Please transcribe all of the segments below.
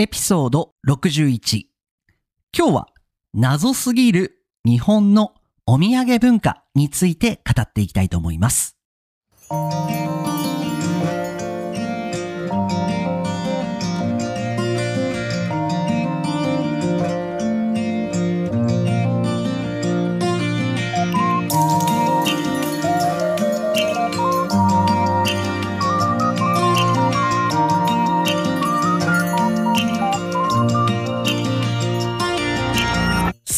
エピソード61今日は謎すぎる日本のお土産文化について語っていきたいと思います。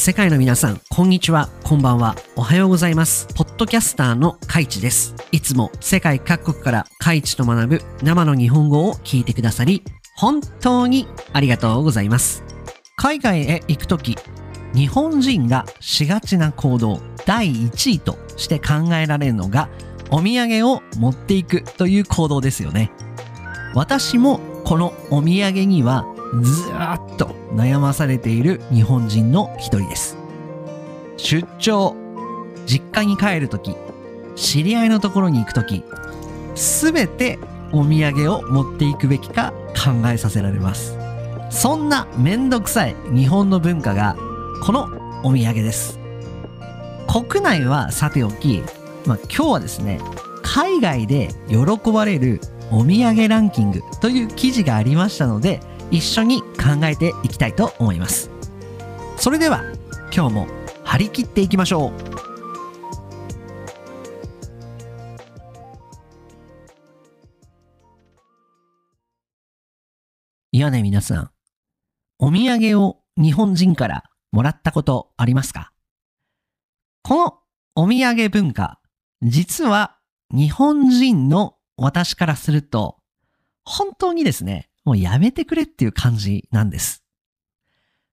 世界の皆さん、こんにちは、こんばんは、おはようございます。ポッドキャスターのカイチです。いつも世界各国からカイチと学ぶ生の日本語を聞いてくださり、本当にありがとうございます。海外へ行くとき、日本人がしがちな行動第1位として考えられるのが、お土産を持っていくという行動ですよね。私もこのお土産にはずーっと悩まされている日本人の一人です。出張、実家に帰るとき、知り合いのところに行くとき、すべてお土産を持っていくべきか考えさせられます。そんなめんどくさい日本の文化がこのお土産です。国内はさておき、まあ、今日はですね、海外で喜ばれるお土産ランキングという記事がありましたので、一緒に考えていきたいと思います。それでは今日も張り切っていきましょう。いやね皆さん、お土産を日本人からもらったことありますか？このお土産文化、実は日本人の私からすると、本当にですね、もうやめてくれっていう感じなんです。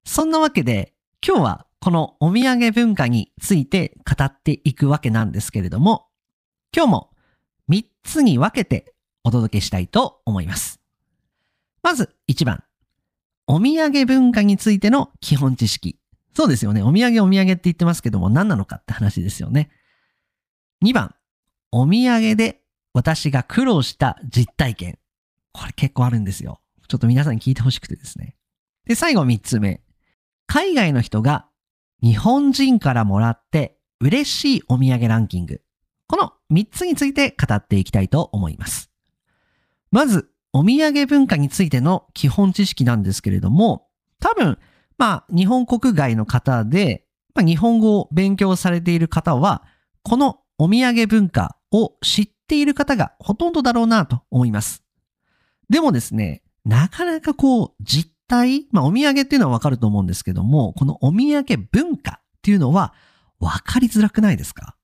そんなわけで、今日はこのお土産文化について語っていくわけなんですけれども、今日も3つに分けてお届けしたいと思います。まず1番、お土産文化についての基本知識。そうですよね。お土産お土産って言ってますけども何なのかって話ですよね。2番、お土産で私が苦労した実体験。これ結構あるんですよ。ちょっと皆さんに聞いてほしくてですね。で、最後3つ目。海外の人が日本人からもらって嬉しいお土産ランキング。この3つについて語っていきたいと思います。まず、お土産文化についての基本知識なんですけれども、多分、まあ、日本国外の方で、まあ、日本語を勉強されている方は、このお土産文化を知っている方がほとんどだろうなと思います。でもですね、なかなかこう、実態、まあお土産っていうのはわかると思うんですけども、このお土産文化っていうのはわかりづらくないですか？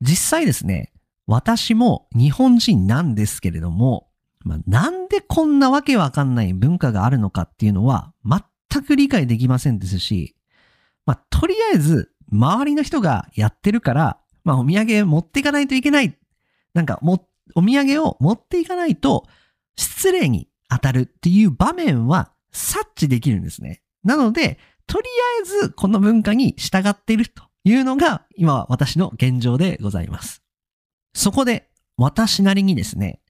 実際ですね、私も日本人なんですけれども、まあ、なんでこんなわけわかんない文化があるのかっていうのは全く理解できませんですし、まあ、とりあえず周りの人がやってるから、まあ、お土産持っていかないといけない。なんかも、お土産を持っていかないと失礼に当たるっていう場面は察知できるんですね。なので、とりあえずこの文化に従っているというのが今私の現状でございます。そこで私なりにですね、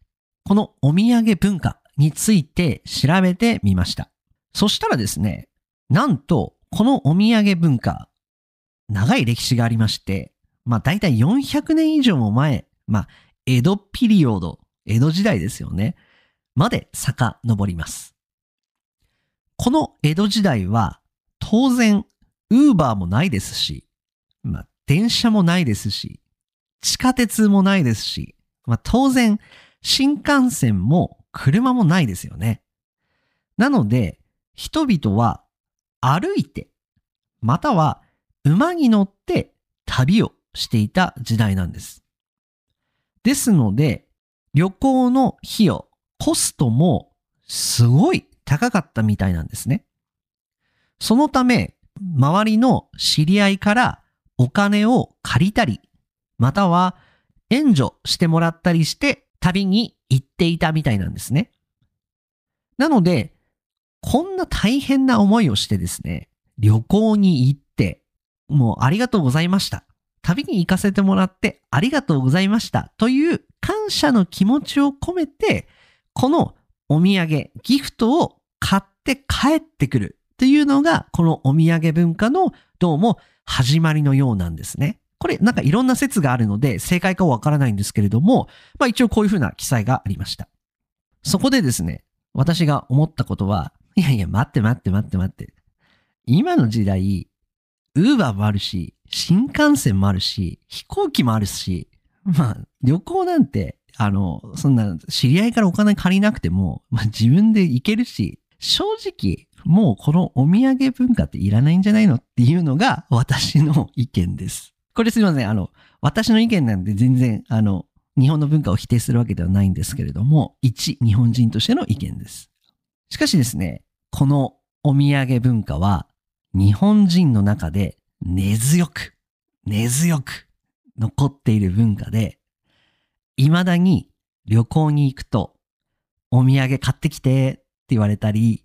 このお土産文化について調べてみました。そしたらですね、なんとこのお土産文化、長い歴史がありまして、まあ大体400年以上も前、まあ江戸ピリオド、江戸時代ですよね。まで遡ります。この江戸時代は当然ウーバーもないですし、まあ電車もないですし、地下鉄もないですし、まあ当然新幹線も車もないですよね。なので人々は歩いて、または馬に乗って旅をしていた時代なんです。ですので、旅行の費用、コストもすごい高かったみたいなんですね。そのため、周りの知り合いからお金を借りたり、または援助してもらったりして旅に行っていたみたいなんですね。なので、こんな大変な思いをしてですね、旅行に行って、もうありがとうございました。旅に行かせてもらってありがとうございましたという感謝の気持ちを込めて、このお土産、ギフトを買って帰ってくるっていうのが、このお土産文化のどうも始まりのようなんですね。これなんかいろんな説があるので正解かわからないんですけれども、まあ一応こういうふうな記載がありました。そこでですね、私が思ったことは、いやいや、待って待って待って待って。今の時代、ウーバーもあるし、新幹線もあるし、飛行機もあるし、まあ、旅行なんて、あの、そんな、知り合いからお金借りなくても、まあ自分で行けるし、正直、もうこのお土産文化っていらないんじゃないのっていうのが私の意見です。これすいません。あの、私の意見なんで全然、あの、日本の文化を否定するわけではないんですけれども、一日本人としての意見です。しかしですね、このお土産文化は日本人の中で根強く、根強く残っている文化で、未だに旅行に行くとお土産買ってきてって言われたり、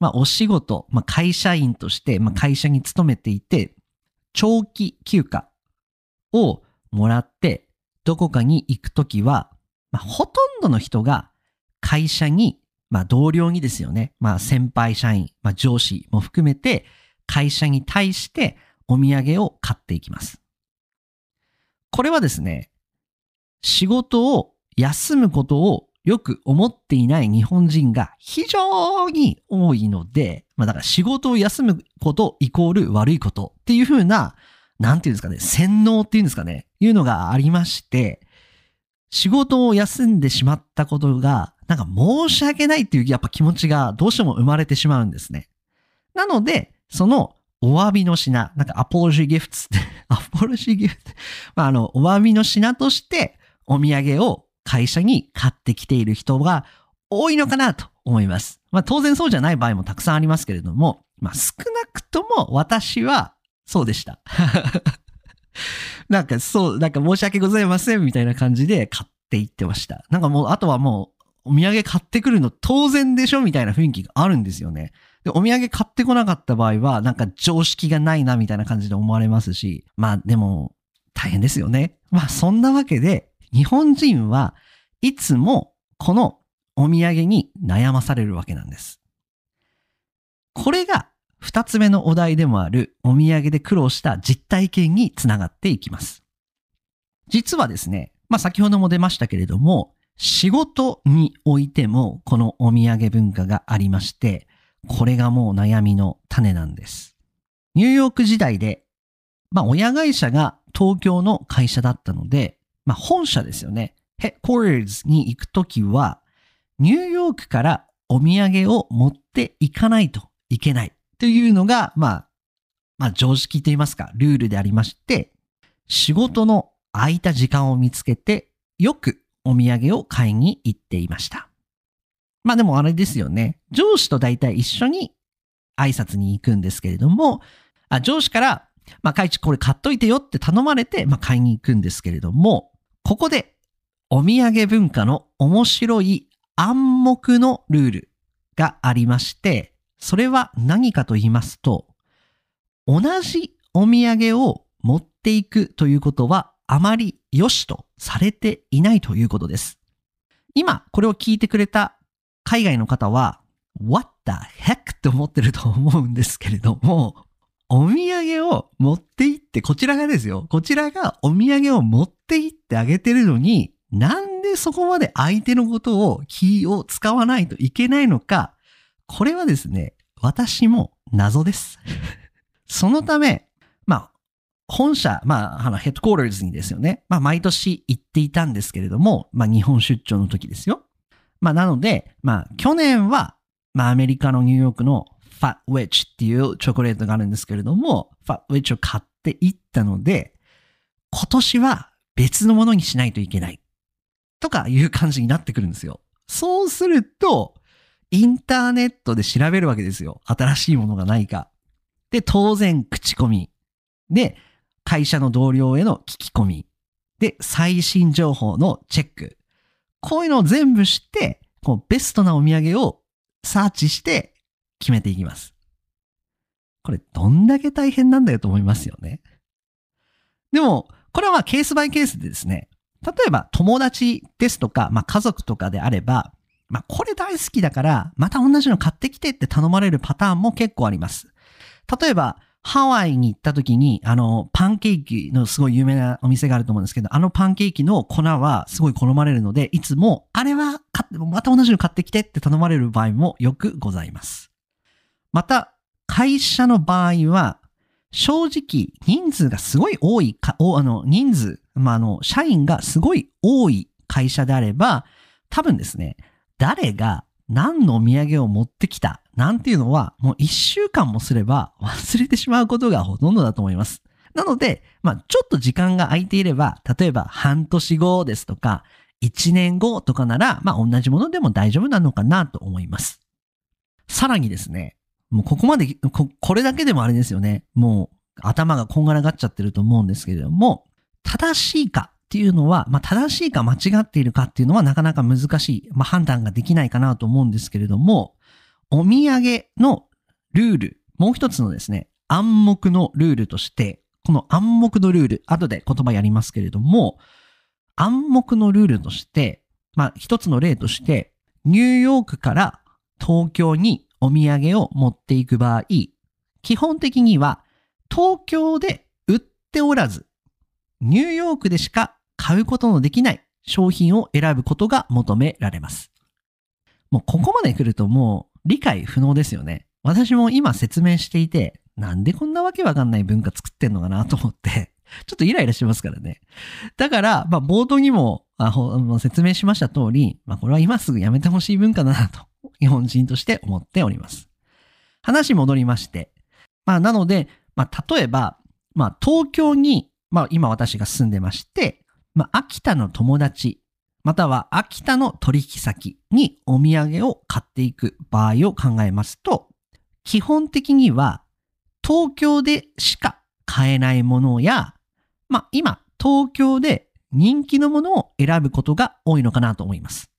まあお仕事、まあ会社員として、まあ会社に勤めていて、長期休暇をもらってどこかに行くときは、まあ、ほとんどの人が会社に、まあ、同僚にですよね。まあ、先輩社員、まあ、上司も含めて会社に対してお土産を買っていきます。これはですね、仕事を休むことをよく思っていない日本人が非常に多いので、まあだから仕事を休むことイコール悪いことっていうふうななんていうんですかね、洗脳っていうんですかね、いうのがありまして、仕事を休んでしまったことが、なんか申し訳ないっていうやっぱ気持ちがどうしても生まれてしまうんですね。なので、そのお詫びの品、なんかアポロジーギフトって、アポロジーギフト、まあ、あの、お詫びの品としてお土産を会社に買ってきている人が多いのかなと思います。まあ当然そうじゃない場合もたくさんありますけれども、まあ少なくとも私はそうでした。なんかそう、なんか申し訳ございませんみたいな感じで買っていってました。なんかもう、あとはもう、お土産買ってくるの当然でしょみたいな雰囲気があるんですよね。で、お土産買ってこなかった場合は、なんか常識がないなみたいな感じで思われますし、まあでも、大変ですよね。まあそんなわけで、日本人はいつもこのお土産に悩まされるわけなんです。これが二つ目のお題でもあるお土産で苦労した実体験につながっていきます。実はですね、まあ先ほども出ましたけれども、仕事においてもこのお土産文化がありまして、これがもう悩みの種なんです。ニューヨーク時代で、まあ親会社が東京の会社だったので、まあ本社ですよね。ヘッコーターズに行くときは、ニューヨークからお土産を持っていかないといけない。というのが、まあ、まあ常識と言いますか、ルールでありまして、仕事の空いた時間を見つけて、よくお土産を買いに行っていました。まあでもあれですよね。上司と大体一緒に挨拶に行くんですけれども、あ上司から、まあ、会長これ買っといてよって頼まれて、まあ、買いに行くんですけれども、ここでお土産文化の面白い暗黙のルールがありまして、それは何かと言いますと、同じお土産を持っていくということはあまり良しとされていないということです。今これを聞いてくれた海外の方は What the heck? って思ってると思うんですけれども、お土産を持って行って、こちらがですよ。こちらがお土産を持って行ってあげてるのに、なんでそこまで相手のことを気を使わないといけないのか、これはですね、私も謎です。そのため、まあ、本社、まあ、あの、ヘッドコーターズにですよね。まあ、毎年行っていたんですけれども、まあ、日本出張の時ですよ。まあ、なので、まあ、去年は、まあ、アメリカのニューヨークのファッウェッジっていうチョコレートがあるんですけれども、ファッウェッジを買っていったので、今年は別のものにしないといけない。とかいう感じになってくるんですよ。そうすると、インターネットで調べるわけですよ。新しいものがないか。で、当然、口コミ。で、会社の同僚への聞き込み。で、最新情報のチェック。こういうのを全部知って、こうベストなお土産をサーチして決めていきます。これどんだけ大変なんだよと思いますよね。でも、これはケースバイケースでですね、例えば友達ですとか、まあ家族とかであれば、まあ、これ大好きだから、また同じの買ってきてって頼まれるパターンも結構あります。例えば、ハワイに行った時に、あの、パンケーキのすごい有名なお店があると思うんですけど、あのパンケーキの粉はすごい好まれるので、いつも、あれは買って、また同じの買ってきてって頼まれる場合もよくございます。また、会社の場合は、正直、人数がすごい多いか、おあの、人数、まあ、あの、社員がすごい多い会社であれば、多分ですね、誰が何のお土産を持ってきたなんていうのは、もう一週間もすれば忘れてしまうことがほとんどだと思います。なので、まあ、ちょっと時間が空いていれば、例えば半年後ですとか、一年後とかなら、まあ、同じものでも大丈夫なのかなと思います。さらにですね、もうここまで、ここれだけでもあれですよね。もう頭がこんがらがっちゃってると思うんですけれども、正しいかっていうのは、まあ、正しいか間違っているかっていうのはなかなか難しい、まあ、判断ができないかなと思うんですけれども、お土産のルール、もう一つのですね、暗黙のルールとして、この暗黙のルール、後で言葉やりますけれども、暗黙のルールとして、まあ一つの例として、ニューヨークから東京にお土産を持っていく場合、基本的には東京で売っておらず、ニューヨークでしか買うことのできない商品を選ぶことが求められます。もうここまで来るともう理解不能ですよね。私も今説明していて、なんでこんなわけわかんない文化作ってんのかなと思って、ちょっとイライラしますからね。だから、まあ冒頭にもあ説明しました通り、まあこれは今すぐやめてほしい文化だなと、日本人として思っております。話戻りまして、まあなので、まあ例えば、まあ東京に、まあ今私が住んでまして、まあ秋田の友達、または秋田の取引先にお土産を買っていく場合を考えますと、基本的には東京でしか買えないものや、まあ今東京で人気のものを選ぶことが多いのかなと思います。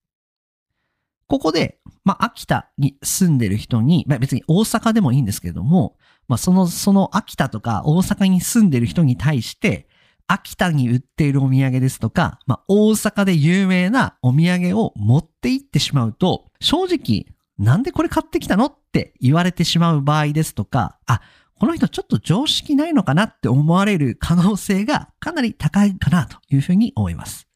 ここで、まあ秋田に住んでる人に、まあ別に大阪でもいいんですけれども、まあその、その秋田とか大阪に住んでる人に対して、秋田に売っているお土産ですとか、まあ、大阪で有名なお土産を持って行ってしまうと、正直、なんでこれ買ってきたのって言われてしまう場合ですとか、あ、この人ちょっと常識ないのかなって思われる可能性がかなり高いかなというふうに思います。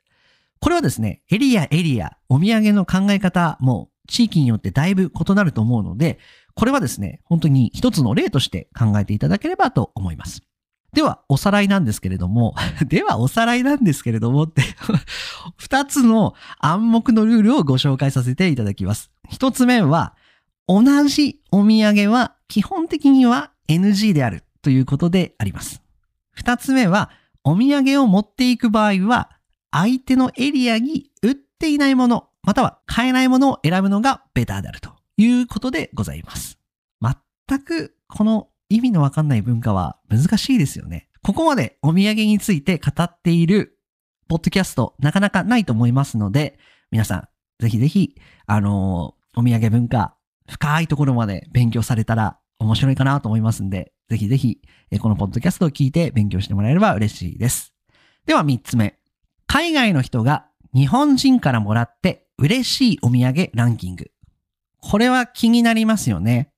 これはですね、エリアエリア、お土産の考え方も地域によってだいぶ異なると思うので、これはですね、本当に一つの例として考えていただければと思います。では、おさらいなんですけれども、では、おさらいなんですけれどもって、二つの暗黙のルールをご紹介させていただきます。一つ目は、同じお土産は基本的には NG であるということであります。二つ目は、お土産を持っていく場合は、相手のエリアに売っていないもの、または買えないものを選ぶのがベターであるということでございます。全くこの意味のわかんない文化は難しいですよね。ここまでお土産について語っているポッドキャストなかなかないと思いますので、皆さん、ぜひぜひ、あのーお土産文化、深いところまで勉強されたら面白いかなと思いますんで、ぜひぜひ、このポッドキャストを聞いて勉強してもらえれば嬉しいです。では三つ目。海外の人が日本人からもらって嬉しいお土産ランキング。これは気になりますよね。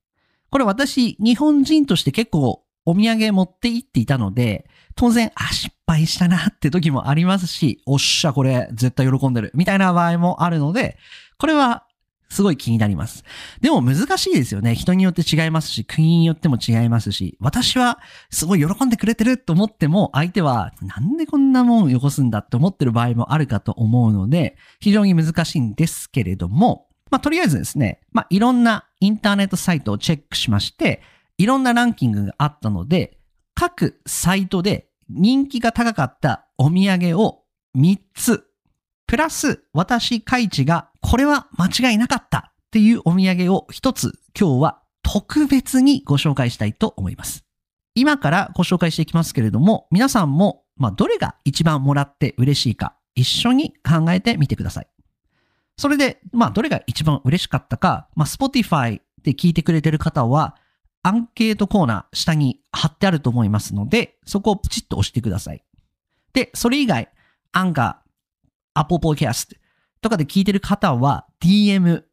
これ私、日本人として結構お土産持って行っていたので、当然、あ、失敗したなって時もありますし、おっしゃ、これ絶対喜んでる、みたいな場合もあるので、これはすごい気になります。でも難しいですよね。人によって違いますし、国によっても違いますし、私はすごい喜んでくれてると思っても、相手はなんでこんなもんよこすんだって思ってる場合もあるかと思うので、非常に難しいんですけれども、まあ、とりあえずですね、まあ、いろんなインターネットサイトをチェックしまして、いろんなランキングがあったので、各サイトで人気が高かったお土産を3つ、プラス私、カイチがこれは間違いなかったっていうお土産を1つ今日は特別にご紹介したいと思います。今からご紹介していきますけれども、皆さんも、まあ、どれが一番もらって嬉しいか一緒に考えてみてください。それで、まあ、どれが一番嬉しかったか、まあ、Spotify で聞いてくれてる方は、アンケートコーナー下に貼ってあると思いますので、そこをプチッと押してください。で、それ以外、アンカー、Apple Podcast、とかで聞いてる方は DM、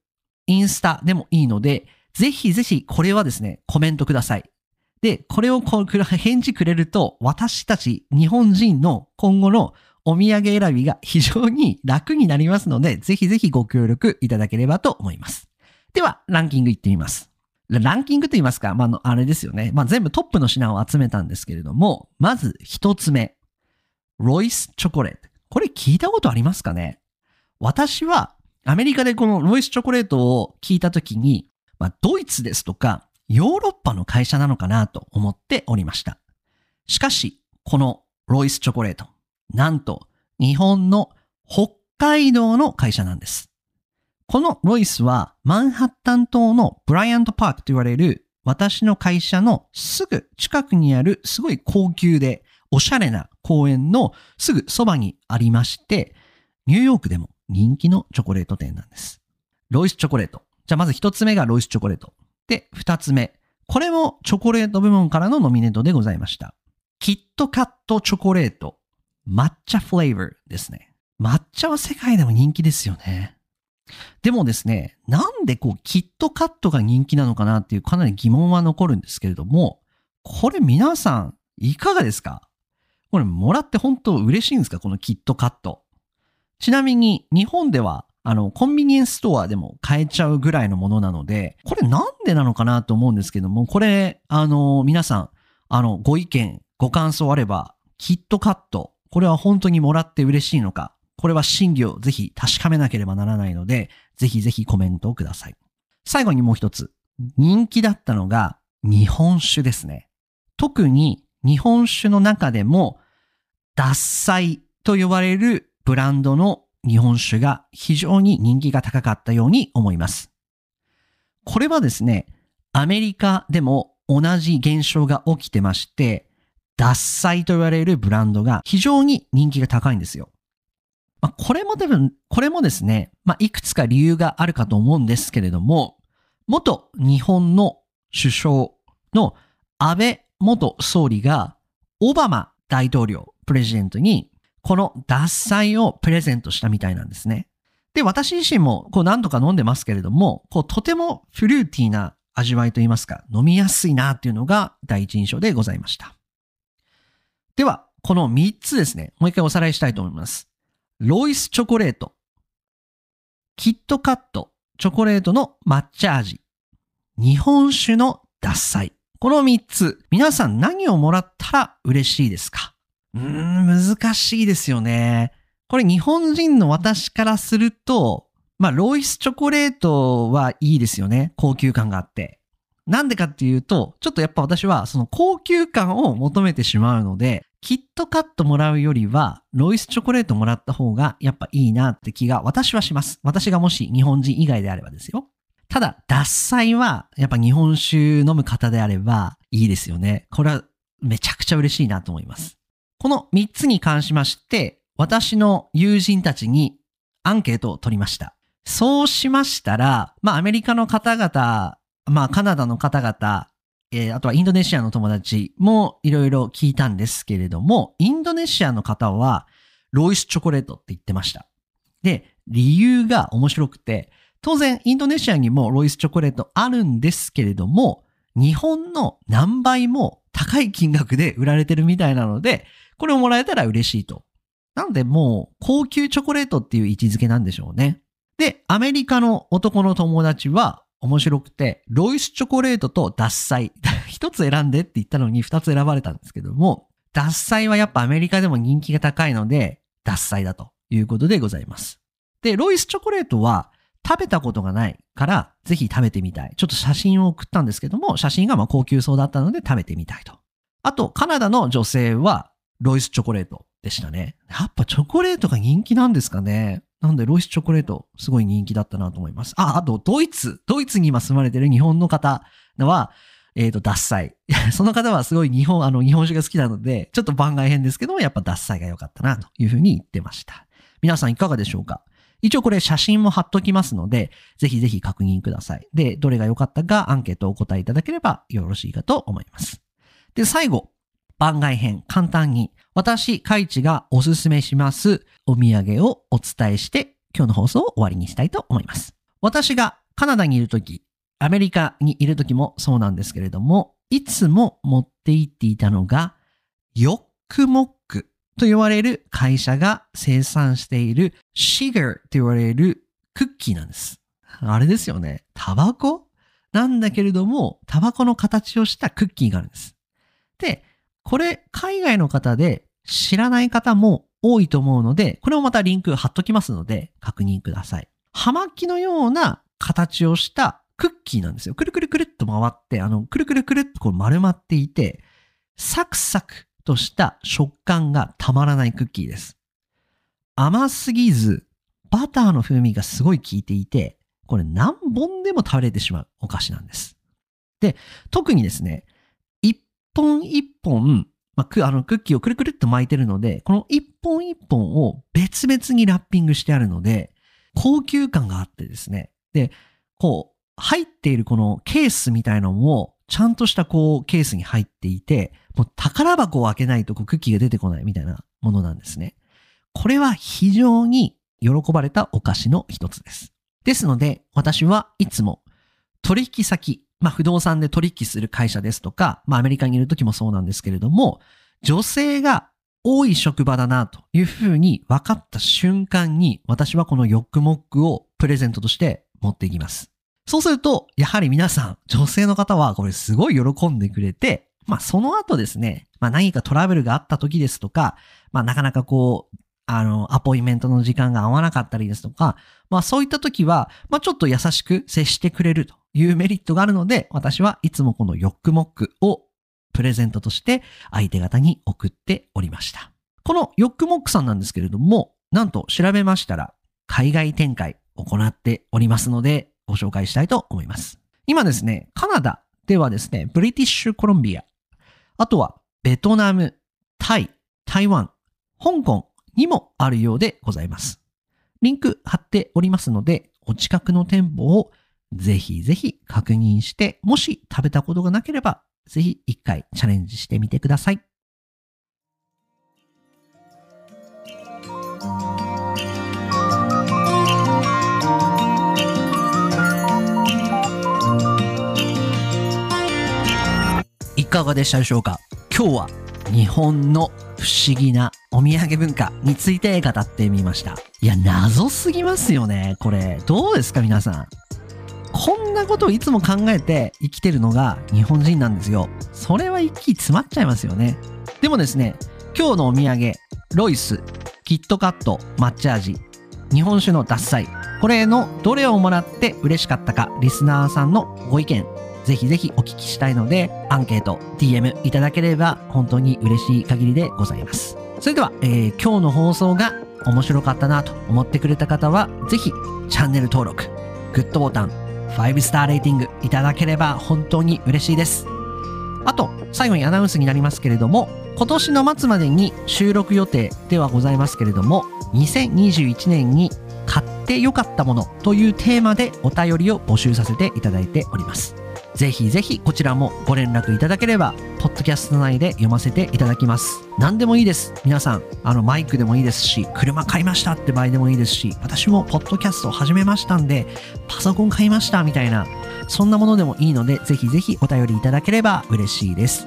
インスタでもいいので、ぜひぜひこれはですね、コメントください。で、これをこう返事くれると、私たち日本人の今後のお土産選びが非常に楽になりますので、ぜひぜひご協力いただければと思います。では、ランキングいってみます。ランキングと言いますか、まあ、あれですよね。まあ、全部トップの品を集めたんですけれども、まず一つ目。ロイスチョコレート。これ聞いたことありますかね？私はアメリカでこのロイスチョコレートを聞いたときに、まあ、ドイツですとかヨーロッパの会社なのかなと思っておりました。しかし、このロイスチョコレート、なんと日本の北海道の会社なんです。このロイスはマンハッタン島のブライアントパークと言われる私の会社のすぐ近くにあるすごい高級でおしゃれな公園のすぐそばにありまして、ニューヨークでも人気のチョコレート店なんです。ロイスチョコレート。じゃあまず一つ目がロイスチョコレート。で、二つ目。これもチョコレート部門からのノミネートでございました。キットカットチョコレート。抹茶フレーバーですね。抹茶は世界でも人気ですよね。でもですね、なんでこう、キットカットが人気なのかなっていうかなり疑問は残るんですけれども、これ皆さん、いかがですか？これもらって本当嬉しいんですか？このキットカット。ちなみに日本ではあの、コンビニエンスストアでも買えちゃうぐらいのものなので、これなんでなのかなと思うんですけども、これ、あの、皆さん、あの、ご意見、ご感想あれば、キットカット、これは本当にもらって嬉しいのか、これは真偽をぜひ確かめなければならないので、ぜひぜひコメントをください。最後にもう一つ、人気だったのが日本酒ですね。特に日本酒の中でも、獺祭と呼ばれるブランドの日本酒が非常に人気が高かったように思います。これはですね、アメリカでも同じ現象が起きてまして、獺祭と言われるブランドが非常に人気が高いんですよ。まあ、これも多分、これもですね、まあ、いくつか理由があるかと思うんですけれども、元日本の首相の安倍元総理がオバマ大統領、プレジデントにこの獺祭をプレゼントしたみたいなんですね。で、私自身もこう何度か飲んでますけれども、こうとてもフルーティーな味わいといいますか、飲みやすいなっていうのが第一印象でございました。では、この3つですね、もう一回おさらいしたいと思います。ロイスチョコレート、キットカット、チョコレートの抹茶味、日本酒の獺祭。この3つ、皆さん何をもらったら嬉しいですか？うーん、難しいですよね。これ日本人の私からすると、まあ、ロイスチョコレートはいいですよね。高級感があって。なんでかっていうと、ちょっとやっぱ私はその高級感を求めてしまうので、キットカットもらうよりは、ロイスチョコレートもらった方がやっぱいいなって気が私はします。私がもし日本人以外であればですよ。ただ、獺祭はやっぱ日本酒飲む方であればいいですよね。これはめちゃくちゃ嬉しいなと思います。この3つに関しまして、私の友人たちにアンケートを取りました。そうしましたら、まあアメリカの方々、まあカナダの方々、えー、あとはインドネシアの友達もいろいろ聞いたんですけれども、インドネシアの方はロイスチョコレートって言ってました。で、理由が面白くて、当然インドネシアにもロイスチョコレートあるんですけれども、日本の何倍も高い金額で売られてるみたいなので、これをもらえたら嬉しいと。なんでもう高級チョコレートっていう位置づけなんでしょうね。で、アメリカの男の友達は面白くて、ロイスチョコレートと獺祭。一つ選んでって言ったのに二つ選ばれたんですけども、獺祭はやっぱアメリカでも人気が高いので、獺祭だということでございます。で、ロイスチョコレートは食べたことがないから、ぜひ食べてみたい。ちょっと写真を送ったんですけども、写真がま高級そうだったので食べてみたいと。あと、カナダの女性は、ロイスチョコレートでしたね。やっぱチョコレートが人気なんですかね。なんで、ロイスチョコレート、すごい人気だったなと思います。あ、あと、ドイツ。ドイツに今住まれてる日本の方は、えっ、ー、と、獺祭。その方はすごい日本、あの、日本酒が好きなので、ちょっと番外編ですけども、やっぱ獺祭が良かったな、というふうに言ってました。皆さんいかがでしょうか？一応これ写真も貼っときますので、ぜひぜひ確認ください。で、どれが良かったかアンケートをお答えいただければよろしいかと思います。で、最後、番外編、簡単に、私、カイチがおすすめしますお土産をお伝えして今日の放送を終わりにしたいと思います。私がカナダにいるとき、アメリカにいるときもそうなんですけれども、いつも持って行っていたのが、ヨックモックと言われる会社が生産しているシガーと言われるクッキーなんです。あれですよね。タバコ？なんだけれども、タバコの形をしたクッキーがあるんです。で、これ、海外の方で知らない方も多いと思うので、これもまたリンク貼っときますので、確認ください。葉巻のような形をしたクッキーなんですよ。くるくるくるっと回って、あの、くるくるくるっとこう丸まっていて、サクサクとした食感がたまらないクッキーです。甘すぎず、バターの風味がすごい効いていて、これ何本でも食べれてしまうお菓子なんです。で、特にですね、一本一本、まあ、くあのクッキーをくるくるっと巻いてるので、この一本一本を別々にラッピングしてあるので、高級感があってですね。で、こう、入っているこのケースみたいなのも、ちゃんとしたこう、ケースに入っていて、もう宝箱を開けないとこうクッキーが出てこないみたいなものなんですね。これは非常に喜ばれたお菓子の一つです。ですので、私はいつも取引先、まあ不動産で取引する会社ですとか、まあアメリカにいる時もそうなんですけれども、女性が多い職場だなというふうに分かった瞬間に、私はこのヨックモックをプレゼントとして持っていきます。そうすると、やはり皆さん、女性の方はこれすごい喜んでくれて、まあその後ですね、まあ何かトラブルがあった時ですとか、まあなかなかこう、あの、アポインメントの時間が合わなかったりですとか、まあそういった時は、まあちょっと優しく接してくれるというメリットがあるので、私はいつもこのヨックモックをプレゼントとして相手方に送っておりました。このヨックモックさんなんですけれども、なんと調べましたら、海外展開行っておりますので、ご紹介したいと思います。今ですね、カナダではですね、ブリティッシュコロンビア、あとはベトナム、タイ、台湾、香港にもあるようでございます。リンク貼っておりますので、お近くの店舗をぜひぜひ確認して、もし食べたことがなければ、ぜひ一回チャレンジしてみてください。かがでしたでしょうか？今日は日本の不思議なお土産文化について語ってみました。いや、謎すぎますよね。これ、どうですか皆さん？こんなことをいつも考えて生きてるのが日本人なんですよ。それは一気詰まっちゃいますよね。でもですね、今日のお土産、ロイス、キットカット、抹茶味、日本酒の獺祭、これのどれをもらって嬉しかったか、リスナーさんのご意見、ぜひぜひお聞きしたいので、アンケート、DM いただければ本当に嬉しい限りでございます。それでは、えー今日の放送が面白かったなと思ってくれた方は、ぜひチャンネル登録、グッドボタン、5スターレーティングいただければ本当に嬉しいです。あと、最後にアナウンスになりますけれども、今年の末までに収録予定ではございますけれども、2021年に買ってよかったものというテーマでお便りを募集させていただいております。ぜひぜひこちらもご連絡いただければ、ポッドキャスト内で読ませていただきます。何でもいいです。皆さん、あのマイクでもいいですし、車買いましたって場合でもいいですし、私もポッドキャストを始めましたんで、パソコン買いましたみたいな、そんなものでもいいので、ぜひぜひお便りいただければ嬉しいです。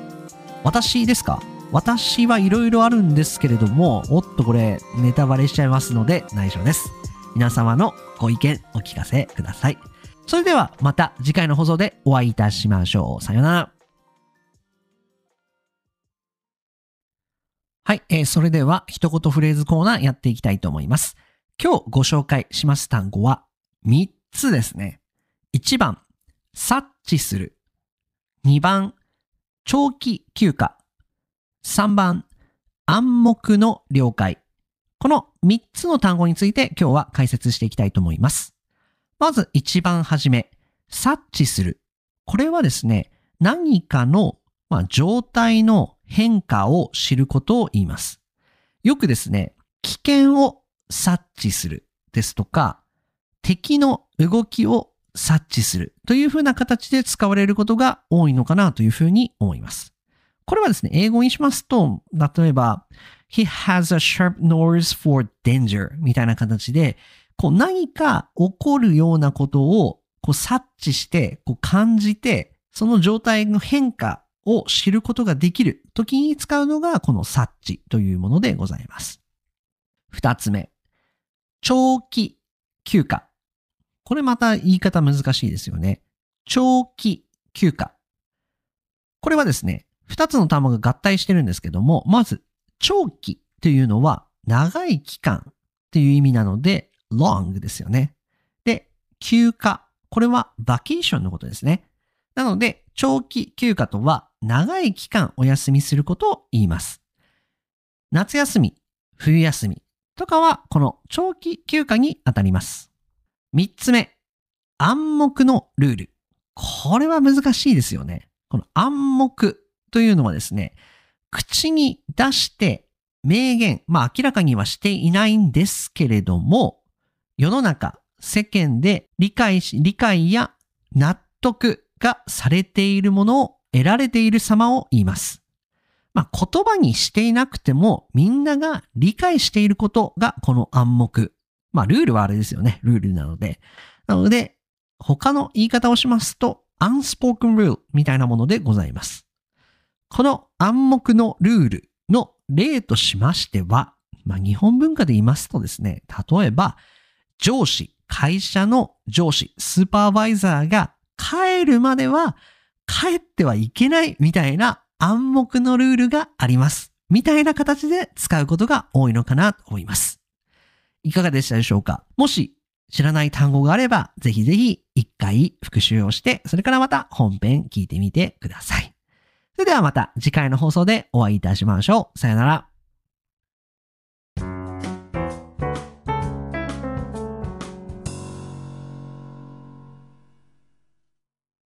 私ですか？私はいろいろあるんですけれども、おっとこれネタバレしちゃいますので内緒です。皆様のご意見お聞かせください。それではまた次回の放送でお会いいたしましょう。さよなら。はい、えーそれでは一言フレーズコーナーやっていきたいと思います。今日ご紹介します単語は3つですね。1番、察知する。2番、長期休暇。3番、暗黙の了解。この3つの単語について今日は解説していきたいと思います。まず一番初め、察知する。これはですね、何かの、まあ、状態の変化を知ることを言います。よくですね、危険を察知するですとか、敵の動きを察知するというふうな形で使われることが多いのかなというふうに思います。これはですね、英語にしますと、例えば、He has a sharp nose for danger みたいな形で、こう何か起こるようなことをこう察知して、こう感じて、その状態の変化を知ることができる時に使うのがこの察知というものでございます。二つ目。長期休暇。これまた言い方難しいですよね。長期休暇。これはですね、二つの単語が合体してるんですけども、まず、長期というのは長い期間っていう意味なので、long ですよね。で、休暇。これはバケーションのことですね。なので、長期休暇とは長い期間お休みすることを言います。夏休み、冬休みとかはこの長期休暇にあたります。三つ目、暗黙のルール。これは難しいですよね。この暗黙というのはですね、口に出して明言、まあ明らかにはしていないんですけれども、世の中、世間で理解し、理解や納得がされているものを得られている様を言います。まあ、言葉にしていなくてもみんなが理解していることがこの暗黙。まあ、ルールはあれですよね。ルールなので。なので、他の言い方をしますと、unspoken rule みたいなものでございます。この暗黙のルールの例としましては、まあ、日本文化で言いますとですね、例えば、上司、会社の上司、スーパーバイザーが帰るまでは帰ってはいけないみたいな暗黙のルールがあります。みたいな形で使うことが多いのかなと思います。いかがでしたでしょうか？もし知らない単語があれば、ぜひぜひ一回復習をして、それからまた本編聞いてみてください。それではまた次回の放送でお会いいたしましょう。さよなら。